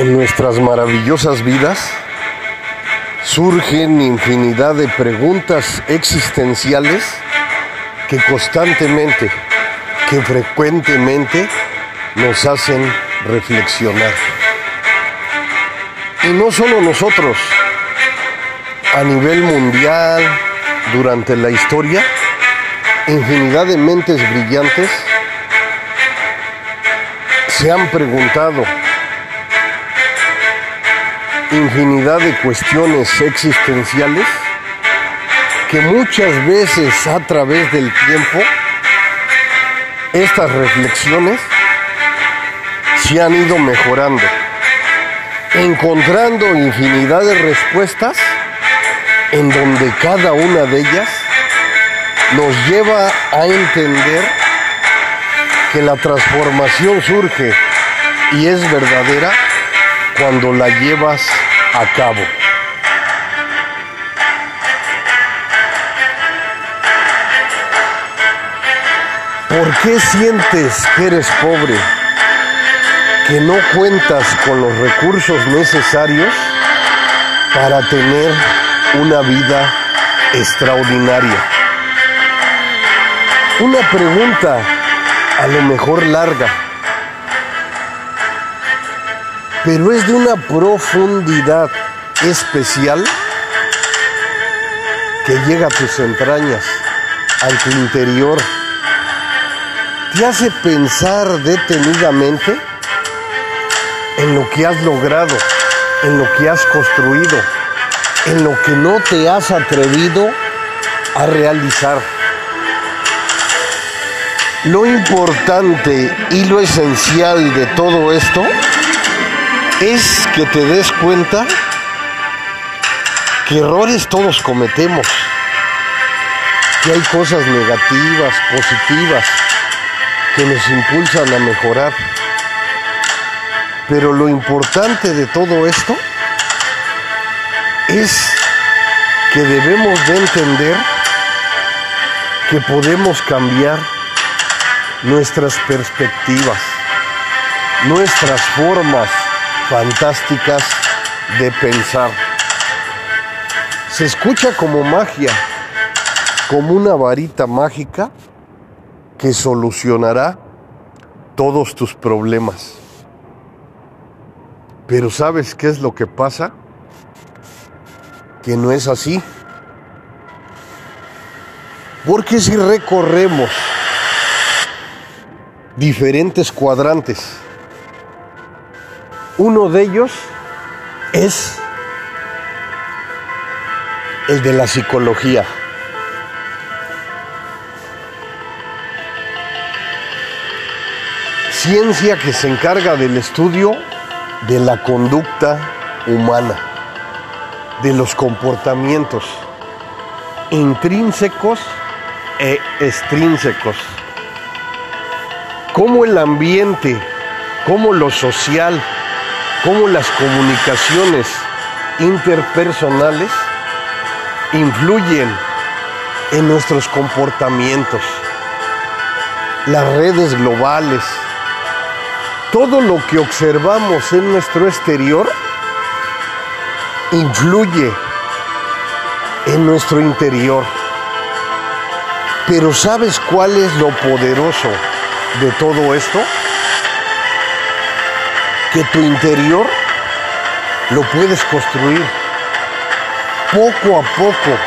En nuestras maravillosas vidas surgen infinidad de preguntas existenciales que constantemente, que frecuentemente nos hacen reflexionar. Y no solo nosotros, a nivel mundial, durante la historia, infinidad de mentes brillantes se han preguntado infinidad de cuestiones existenciales que muchas veces a través del tiempo estas reflexiones se han ido mejorando, encontrando infinidad de respuestas en donde cada una de ellas nos lleva a entender que la transformación surge y es verdadera cuando la llevas a cabo. ¿Por qué sientes que eres pobre? Que no cuentas con los recursos necesarios para tener una vida extraordinaria. Una pregunta a lo mejor larga, pero es de una profundidad especial que llega a tus entrañas, a tu interior. Te hace pensar detenidamente en lo que has logrado, en lo que has construido, en lo que no te has atrevido a realizar. Lo importante y lo esencial de todo esto es que te des cuenta que errores todos cometemos, que hay cosas negativas, positivas, que nos impulsan a mejorar. Pero lo importante de todo esto es que debemos de entender que podemos cambiar nuestras perspectivas, nuestras formas fantásticas de pensar. Se escucha como magia, como una varita mágica que solucionará todos tus problemas. Pero ¿sabes qué es lo que pasa? Que no es así. Porque si recorremos diferentes cuadrantes, uno de ellos es el de la psicología. Ciencia que se encarga del estudio de la conducta humana, de los comportamientos intrínsecos e extrínsecos. Cómo el ambiente, cómo lo social, cómo las comunicaciones interpersonales influyen en nuestros comportamientos. Las redes globales, todo lo que observamos en nuestro exterior influye en nuestro interior. Pero ¿sabes cuál es lo poderoso de todo esto? Que tu interior lo puedes construir poco a poco,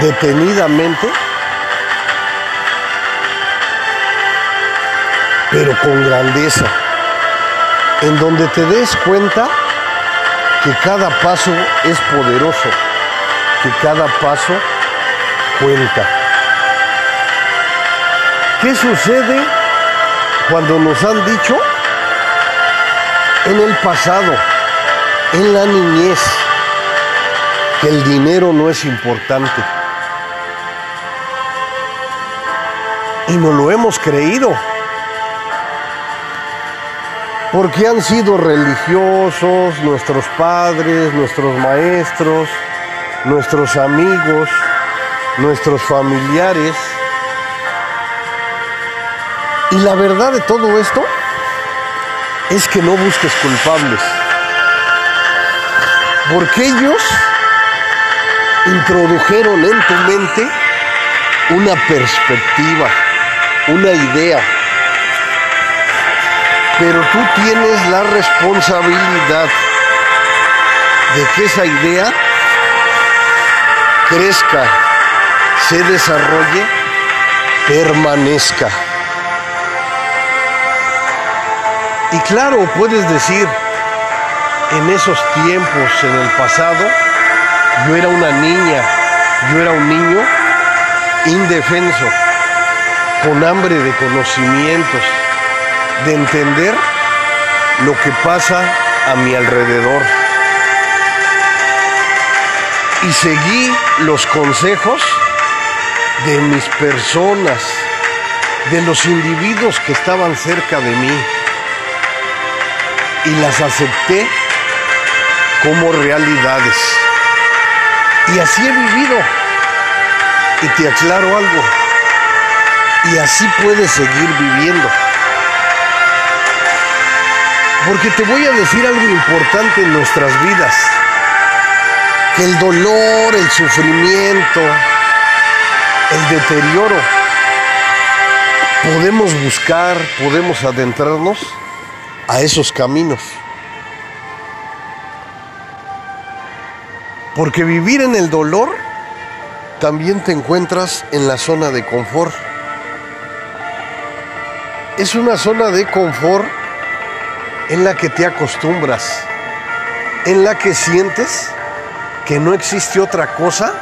detenidamente, pero con grandeza, en donde te des cuenta que cada paso es poderoso, que cada paso cuenta. ¿Qué sucede cuando nos han dicho en el pasado, en la niñez, que el dinero no es importante? Y no lo hemos creído. Porque han sido religiosos nuestros padres, nuestros maestros, nuestros amigos, nuestros familiares. Y la verdad de todo esto es que no busques culpables, Porque ellos introdujeron en tu mente una perspectiva, una idea. Pero tú tienes la responsabilidad de que esa idea crezca, se desarrolle, permanezca. Y claro, puedes decir, en esos tiempos, en el pasado, yo era una niña, yo era un niño indefenso, con hambre de conocimientos, de entender lo que pasa a mi alrededor. Y seguí los consejos de mis personas, de los individuos que estaban cerca de mí, y las acepté como realidades. Y así he vivido. Y te aclaro algo. Y así puedes seguir viviendo. Porque te voy a decir algo importante en nuestras vidas. Que el dolor, el sufrimiento, el deterioro, podemos buscar, podemos adentrarnos a esos caminos. Porque vivir en el dolor también te encuentras en la zona de confort. Es una zona de confort en la que te acostumbras, en la que sientes que no existe otra cosa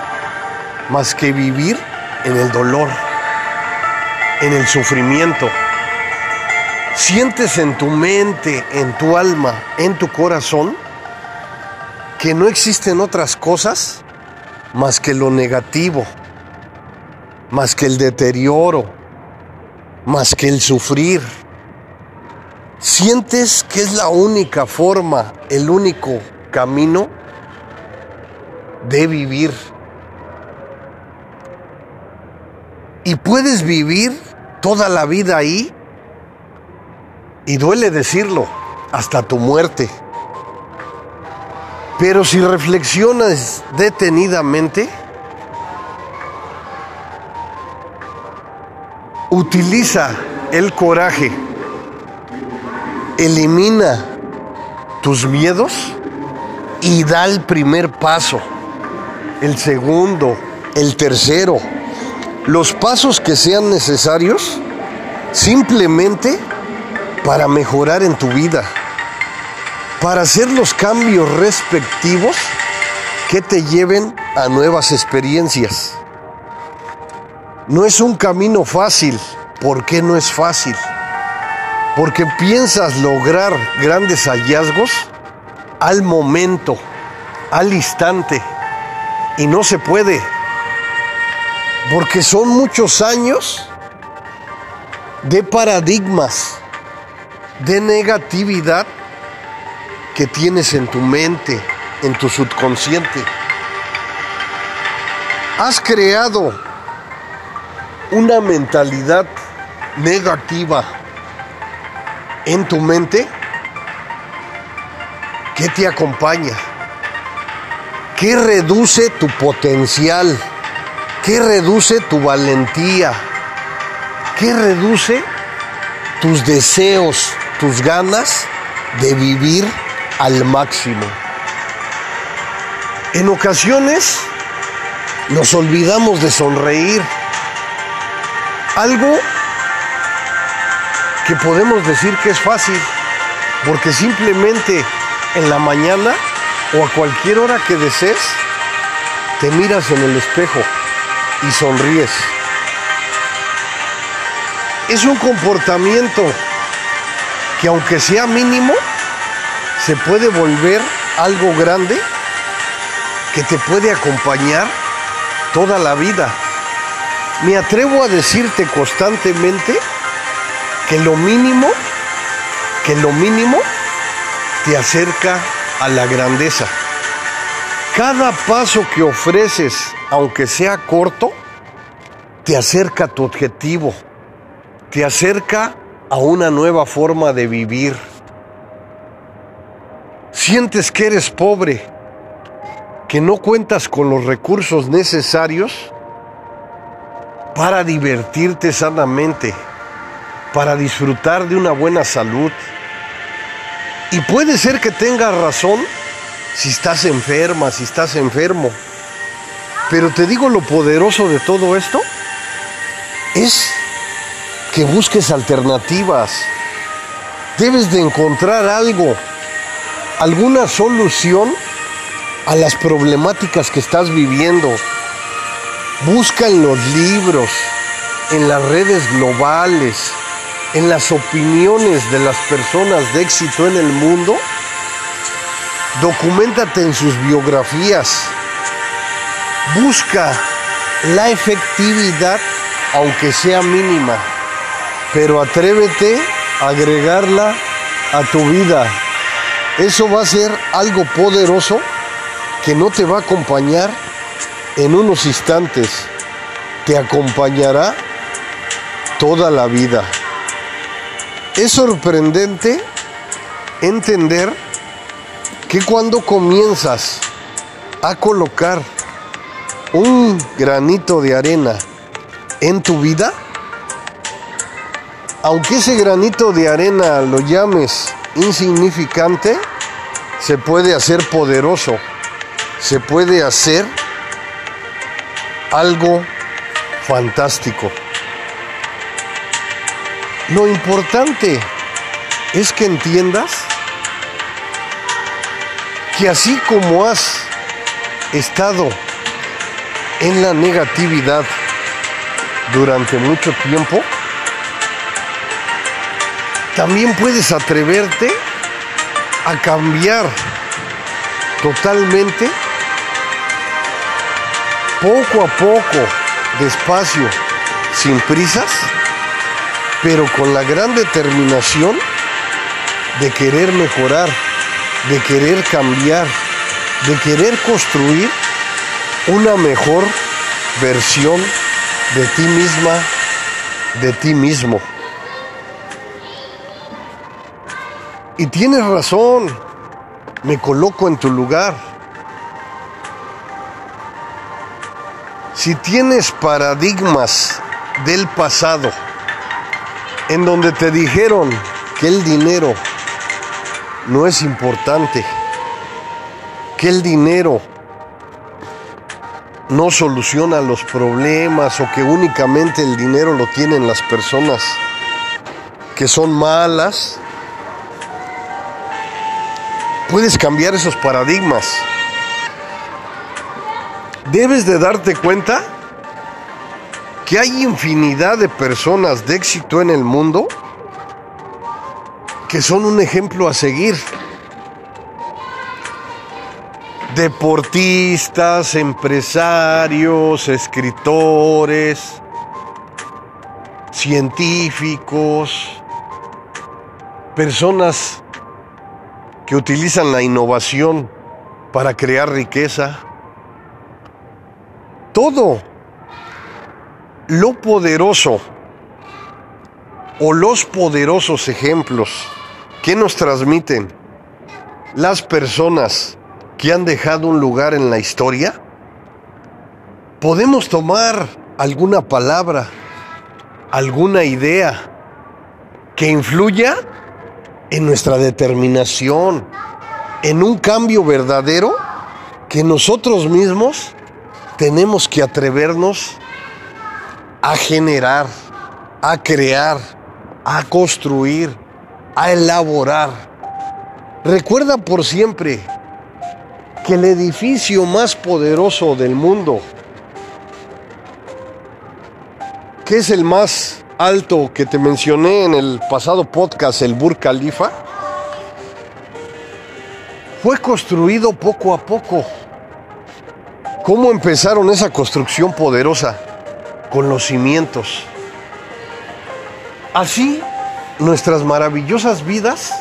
más que vivir en el dolor, en el sufrimiento. Sientes en tu mente, en tu alma, en tu corazón, que no existen otras cosas más que lo negativo, más que el deterioro, más que el sufrir. Sientes que es la única forma, el único camino de vivir. Y puedes vivir toda la vida ahí, y duele decirlo, hasta tu muerte. Pero si reflexionas detenidamente, utiliza el coraje, elimina tus miedos y da el primer paso, el segundo, el tercero, los pasos que sean necesarios simplemente para mejorar en tu vida para hacer los cambios respectivos que te lleven a nuevas experiencias. No es un camino fácil. ¿Por qué no es fácil? Porque piensas lograr grandes hallazgos al momento, al instante, y no se puede. Porque son muchos años de paradigmas, de negatividad que tienes en tu mente, en tu subconsciente. Has creado una mentalidad negativa en tu mente que te acompaña, que reduce tu potencial, que reduce tu valentía, que reduce tus deseos, tus ganas de vivir al máximo. En ocasiones nos olvidamos de sonreír. Algo que podemos decir que es fácil, porque simplemente en la mañana o a cualquier hora que desees, te miras en el espejo y sonríes. Es un comportamiento que aunque sea mínimo, se puede volver algo grande que te puede acompañar toda la vida. Me atrevo a decirte constantemente que lo mínimo, que lo mínimo te acerca a la grandeza. Cada paso que ofreces, aunque sea corto, te acerca a tu objetivo, te acerca a una nueva forma de vivir sientes que eres pobre que no cuentas con los recursos necesarios para divertirte sanamente, para disfrutar de una buena salud. Y puede ser que tengas razón si estás enferma, si estás enfermo. Pero te digo lo poderoso de todo esto es que busques alternativas. Debes de encontrar algo, alguna solución a las problemáticas que estás viviendo. Busca en los libros, en las redes globales, en las opiniones de las personas de éxito en el mundo. Documentate en sus biografías. Busca la efectividad, aunque sea mínima, pero atrévete a agregarla a tu vida. Eso va a ser algo poderoso que no te va a acompañar en unos instantes, te acompañará toda la vida. Es sorprendente entender que cuando comienzas a colocar un granito de arena en tu vida, aunque ese granito de arena lo llames insignificante, se puede hacer poderoso, se puede hacer algo fantástico. Lo importante es que entiendas que así como has estado en la negatividad durante mucho tiempo, también puedes atreverte a cambiar totalmente poco a poco, despacio, sin prisas, pero con la gran determinación de querer mejorar, de querer cambiar, de querer construir una mejor versión de ti misma, de ti mismo. Y tienes razón, me coloco en tu lugar. Si tienes paradigmas del pasado en donde te dijeron que el dinero no es importante, que el dinero no soluciona los problemas o que únicamente el dinero lo tienen las personas que son malas, puedes cambiar esos paradigmas debes de darte cuenta que hay infinidad de personas de éxito en el mundo que son un ejemplo a seguir. Deportistas, empresarios, escritores, científicos, personas que utilizan la innovación para crear riqueza. Todo lo poderoso o los poderosos ejemplos que nos transmiten las personas que han dejado un lugar en la historia, podemos tomar alguna palabra, alguna idea que influya en nuestra determinación, en un cambio verdadero que nosotros mismos tenemos que atrevernos a generar, a crear, a construir, a elaborar. Recuerda por siempre que el edificio más poderoso del mundo, que es el más alto que te mencioné en el pasado podcast, el Burj Khalifa, fue construido poco a poco ¿Cómo empezaron esa construcción poderosa? Con los cimientos. Así, nuestras maravillosas vidas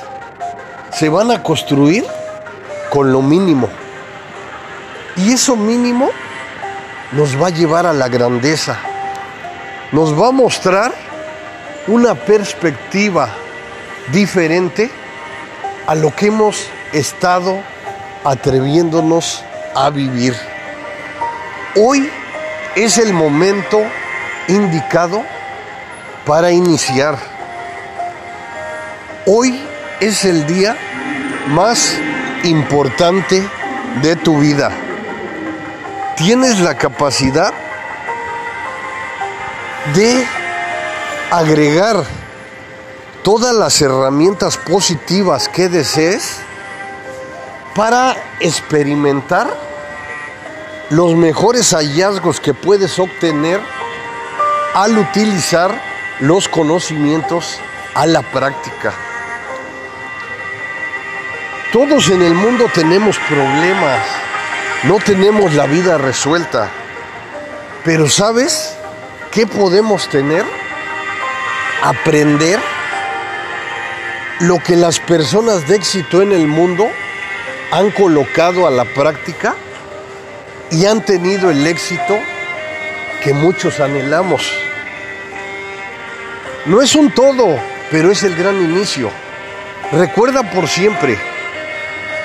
se van a construir con lo mínimo. Y eso mínimo nos va a llevar a la grandeza. Nos va a mostrar una perspectiva diferente a lo que hemos estado atreviéndonos a vivir. Hoy es el momento indicado para iniciar. Hoy es el día más importante de tu vida. Tienes la capacidad de agregar todas las herramientas positivas que desees para experimentar los mejores hallazgos que puedes obtener al utilizar los conocimientos a la práctica. Todos en el mundo tenemos problemas, no tenemos la vida resuelta, pero ¿sabes qué podemos tener? Aprender lo que las personas de éxito en el mundo han colocado a la práctica y han tenido el éxito que muchos anhelamos. No es un todo, pero es el gran inicio. Recuerda por siempre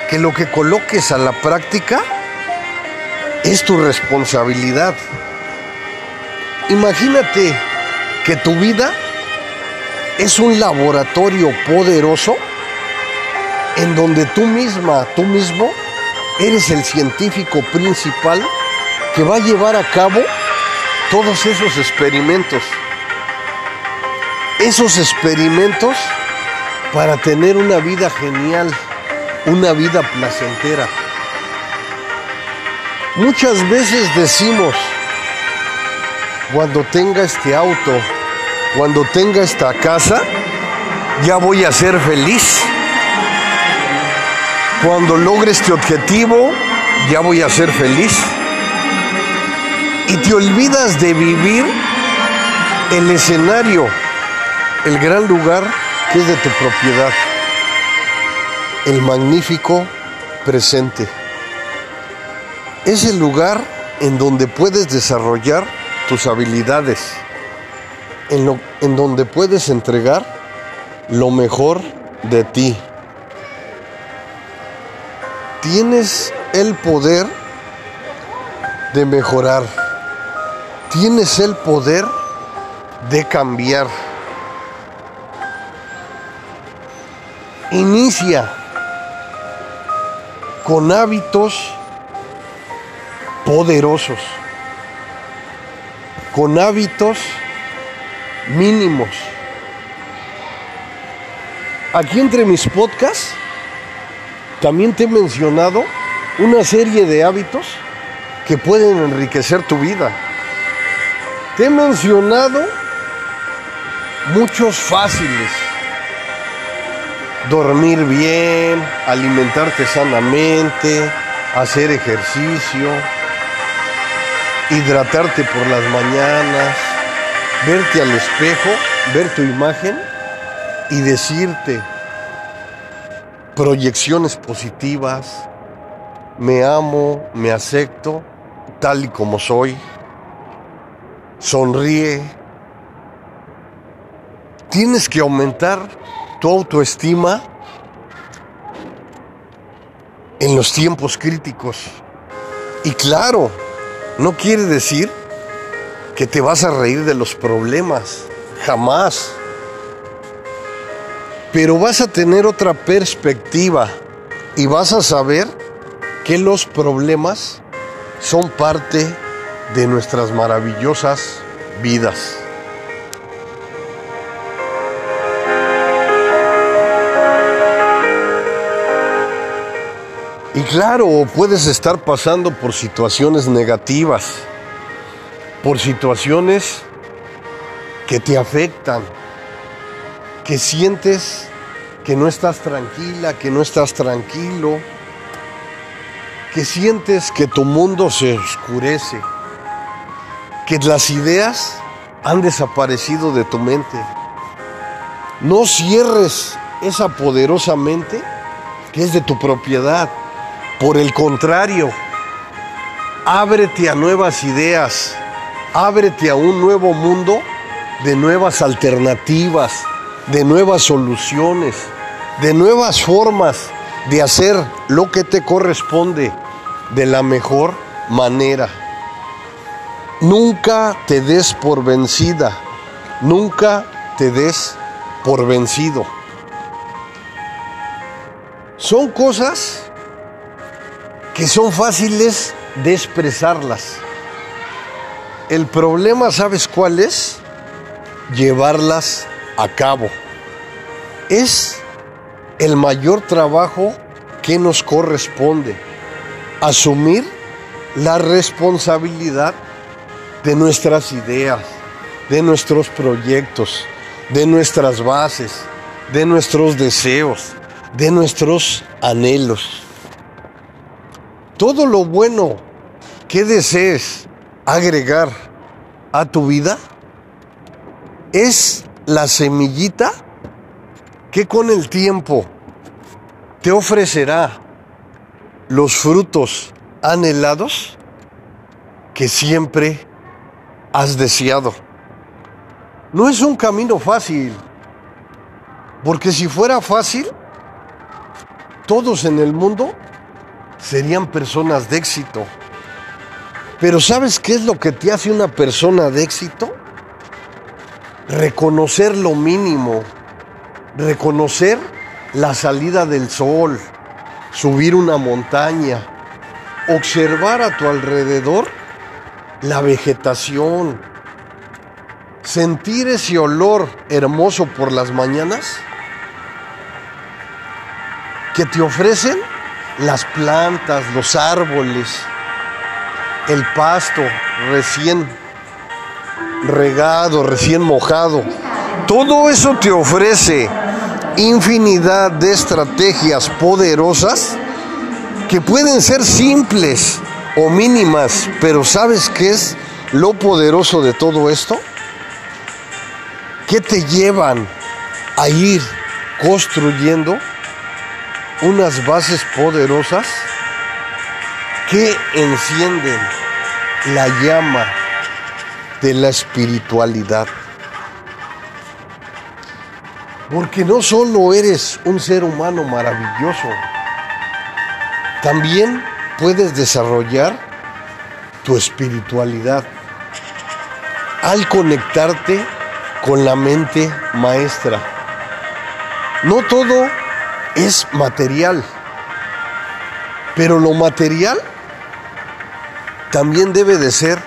que lo que coloques a la práctica es tu responsabilidad. Imagínate que tu vida es un laboratorio poderoso en donde tú misma, tú mismo, eres el científico principal que va a llevar a cabo todos esos experimentos. Esos experimentos para tener una vida genial, una vida placentera. Muchas veces decimos, cuando tenga este auto, cuando tenga esta casa, ya voy a ser feliz. Cuando logre este objetivo, ya voy a ser feliz. Y te olvidas de vivir el escenario, el gran lugar que es de tu propiedad, el magnífico presente. Es el lugar en donde puedes desarrollar tus habilidades, en, lo, en donde puedes entregar lo mejor de ti. Tienes el poder de mejorar, tienes el poder de cambiar. Inicia con hábitos poderosos, con hábitos mínimos. Aquí entre mis podcasts también te he mencionado una serie de hábitos que pueden enriquecer tu vida. Te he mencionado muchos fáciles. Dormir bien, alimentarte sanamente, hacer ejercicio, hidratarte por las mañanas, verte al espejo, ver tu imagen y decirte, proyecciones positivas, me amo, me acepto tal y como soy, sonríe. Tienes que aumentar tu autoestima en los tiempos críticos. Y claro, no quiere decir que te vas a reír de los problemas, jamás pero vas a tener otra perspectiva y vas a saber que los problemas son parte de nuestras maravillosas vidas. Y claro, puedes estar pasando por situaciones negativas, por situaciones que te afectan, que sientes que no estás tranquila, que no estás tranquilo, que sientes que tu mundo se oscurece, que las ideas han desaparecido de tu mente. No cierres esa poderosa mente que es de tu propiedad. Por el contrario, ábrete a nuevas ideas, ábrete a un nuevo mundo de nuevas alternativas, de nuevas soluciones, de nuevas formas de hacer lo que te corresponde, de la mejor manera. Nunca te des por vencida, nunca te des por vencido. Son cosas que son fáciles de expresarlas. El problema, ¿sabes cuál es? Llevarlas a cabo. Es el mayor trabajo que nos corresponde. Asumir la responsabilidad de nuestras ideas, de nuestros proyectos, de nuestras bases, de nuestros deseos, de nuestros anhelos. Todo lo bueno que desees agregar a tu vida es la semillita que con el tiempo te ofrecerá los frutos anhelados que siempre has deseado. No es un camino fácil, porque si fuera fácil, todos en el mundo serían personas de éxito. Pero ¿sabes qué es lo que te hace una persona de éxito? Reconocer lo mínimo, reconocer la salida del sol, subir una montaña, observar a tu alrededor la vegetación, sentir ese olor hermoso por las mañanas que te ofrecen las plantas, los árboles, el pasto recién regado, recién mojado. Todo eso te ofrece infinidad de estrategias poderosas que pueden ser simples o mínimas, pero ¿sabes qué es lo poderoso de todo esto? Que te llevan a ir construyendo unas bases poderosas que encienden la llama de la espiritualidad. Porque no solo eres un ser humano maravilloso, también puedes desarrollar tu espiritualidad al conectarte con la mente maestra. No todo es material, pero lo material también debe de ser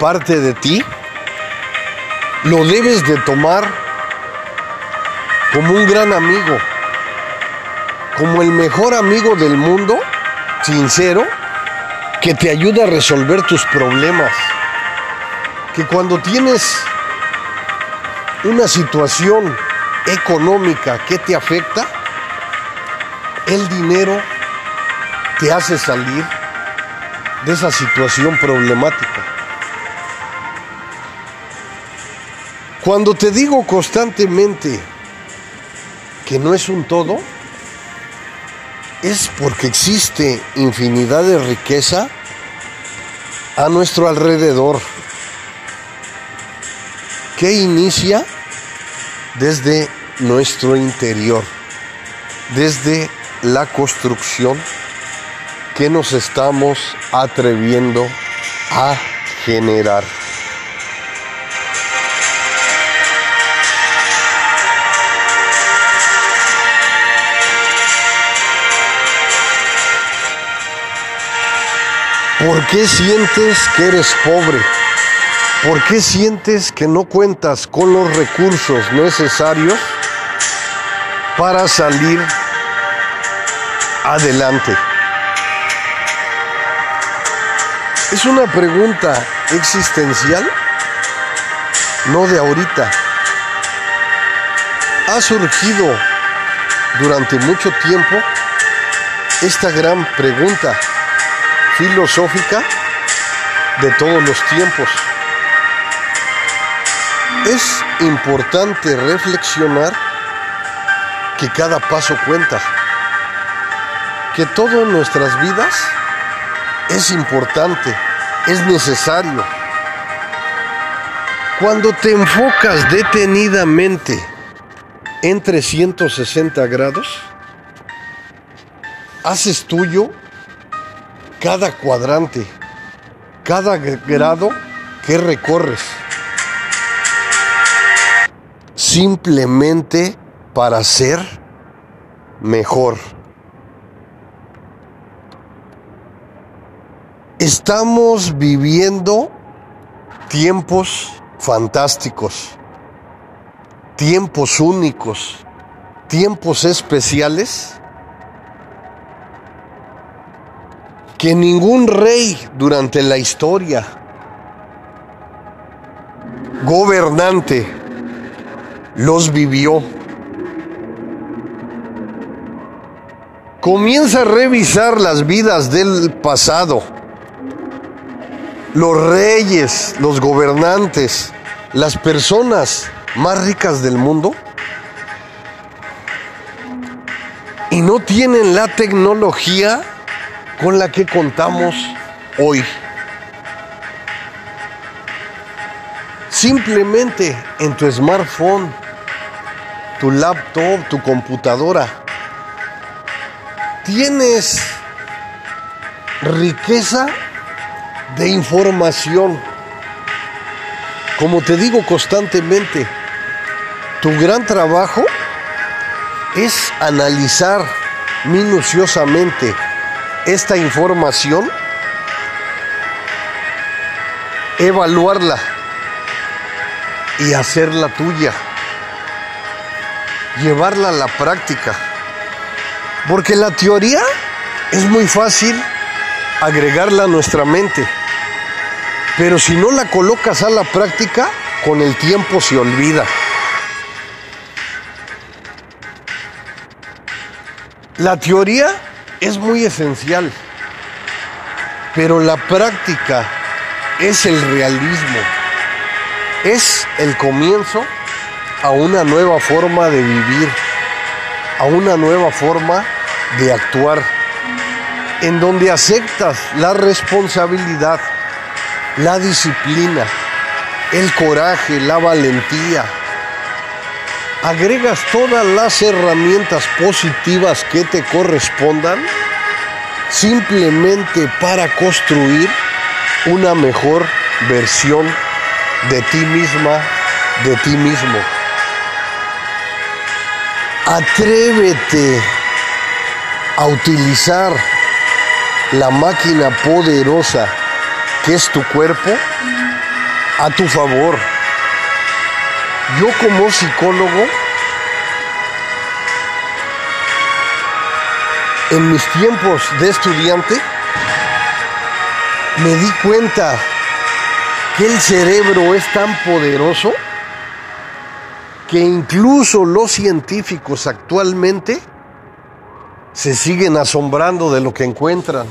parte de ti. Lo debes de tomar como un gran amigo, como el mejor amigo del mundo, sincero, que te ayuda a resolver tus problemas. Que cuando tienes una situación económica que te afecta, el dinero te hace salir de esa situación problemática. Cuando te digo constantemente, que no es un todo, es porque existe infinidad de riqueza a nuestro alrededor, que inicia desde nuestro interior, desde la construcción que nos estamos atreviendo a generar. ¿Por qué sientes que eres pobre? ¿Por qué sientes que no cuentas con los recursos necesarios para salir adelante? Es una pregunta existencial, no de ahorita. Ha surgido durante mucho tiempo esta gran pregunta filosófica de todos los tiempos. Es importante reflexionar que cada paso cuenta, que todo en nuestras vidas es importante, es necesario. Cuando te enfocas detenidamente en 360 grados, haces tuyo cada cuadrante, cada grado que recorres. Simplemente para ser mejor. Estamos viviendo tiempos fantásticos, tiempos únicos, tiempos especiales que ningún rey durante la historia, gobernante, los vivió. Comienza a revisar las vidas del pasado. Los reyes, los gobernantes, las personas más ricas del mundo y no tienen la tecnología con la que contamos hoy. Simplemente en tu smartphone, tu laptop, tu computadora, tienes riqueza de información. Como te digo constantemente, tu gran trabajo es analizar minuciosamente esta información, evaluarla y hacerla tuya, llevarla a la práctica. Porque la teoría es muy fácil agregarla a nuestra mente, pero si no la colocas a la práctica, con el tiempo se olvida. La teoría es muy esencial, pero la práctica es el realismo, es el comienzo a una nueva forma de vivir, a una nueva forma de actuar, en donde aceptas la responsabilidad, la disciplina, el coraje, la valentía, agregas todas las herramientas positivas que te correspondan simplemente para construir una mejor versión de ti misma, de ti mismo. Atrévete a utilizar la máquina poderosa que es tu cuerpo a tu favor. Yo como psicólogo, en mis tiempos de estudiante, me di cuenta que el cerebro es tan poderoso que incluso los científicos actualmente se siguen asombrando de lo que encuentran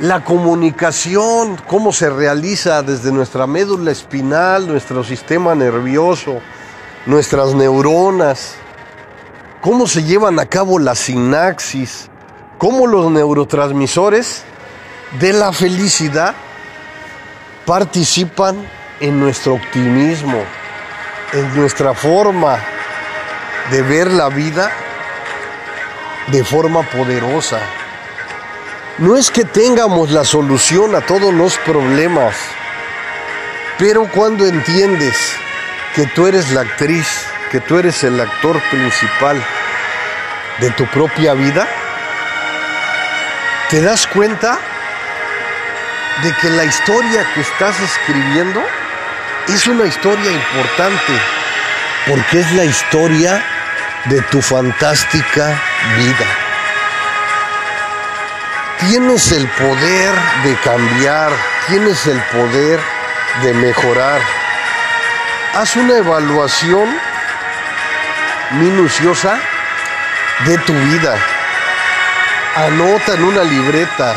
la comunicación, cómo se realiza desde nuestra médula espinal, nuestro sistema nervioso, nuestras neuronas, cómo se llevan a cabo la sinapsis, cómo los neurotransmisores de la felicidad participan en nuestro optimismo, en nuestra forma de ver la vida de forma poderosa. No es que tengamos la solución a todos los problemas, pero cuando entiendes que tú eres la actriz, que tú eres el actor principal de tu propia vida, te das cuenta de que la historia que estás escribiendo es una historia importante, porque es la historia de tu fantástica vida. Tienes el poder de cambiar, tienes el poder de mejorar. Haz una evaluación minuciosa de tu vida. Anota en una libreta,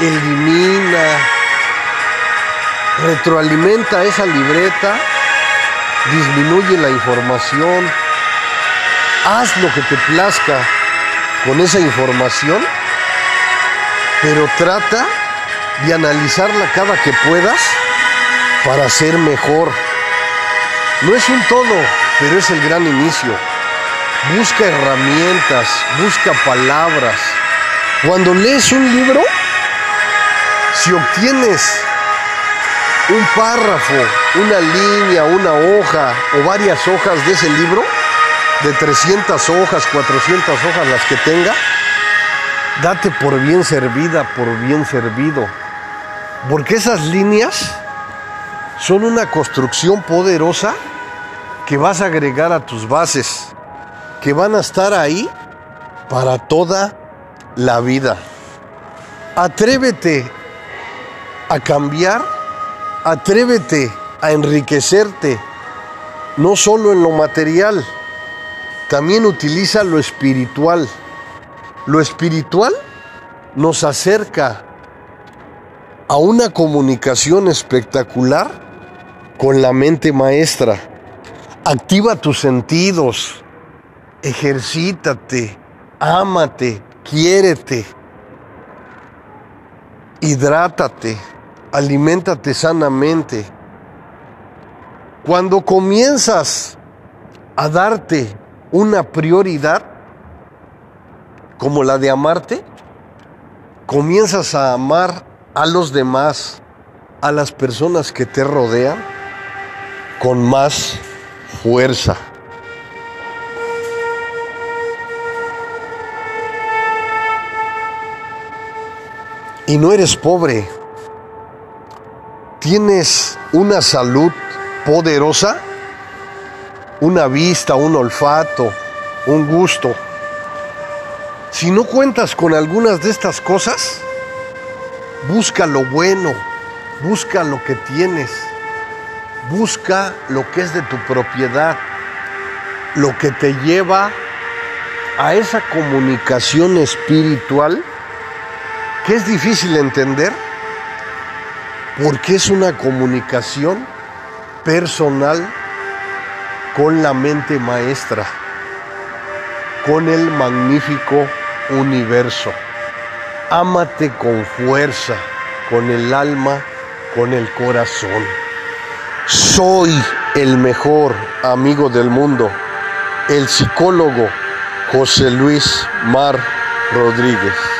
elimina, retroalimenta esa libreta, disminuye la información, haz lo que te plazca con esa información pero trata de analizarla cada que puedas para ser mejor. No es un todo, pero es el gran inicio. Busca herramientas, busca palabras. Cuando lees un libro, Si obtienes un párrafo, una línea, una hoja o varias hojas de ese libro, de 300 hojas, 400 hojas, las que tenga, date por bien servida, por bien servido. Porque esas líneas son una construcción poderosa que vas a agregar a tus bases, que van a estar ahí para toda la vida. Atrévete a cambiar, atrévete a enriquecerte, no solo en lo material, también utiliza lo espiritual. Lo espiritual nos acerca a una comunicación espectacular con la mente maestra. Activa tus sentidos, ejercítate, ámate, quiérete, hidrátate, aliméntate sanamente. Cuando comienzas a darte una prioridad como la de amarte, comienzas a amar a los demás, a las personas que te rodean, con más fuerza. Y no eres pobre, tienes una salud poderosa una vista, un olfato, un gusto. Si no cuentas con algunas de estas cosas, busca lo bueno, busca lo que tienes, busca lo que es de tu propiedad, lo que te lleva a esa comunicación espiritual que es difícil entender porque es una comunicación personal con la mente maestra, con el magnífico universo. Ámate con fuerza, con el alma, con el corazón. Soy el mejor amigo del mundo, el psicólogo José Luis Mar Rodríguez.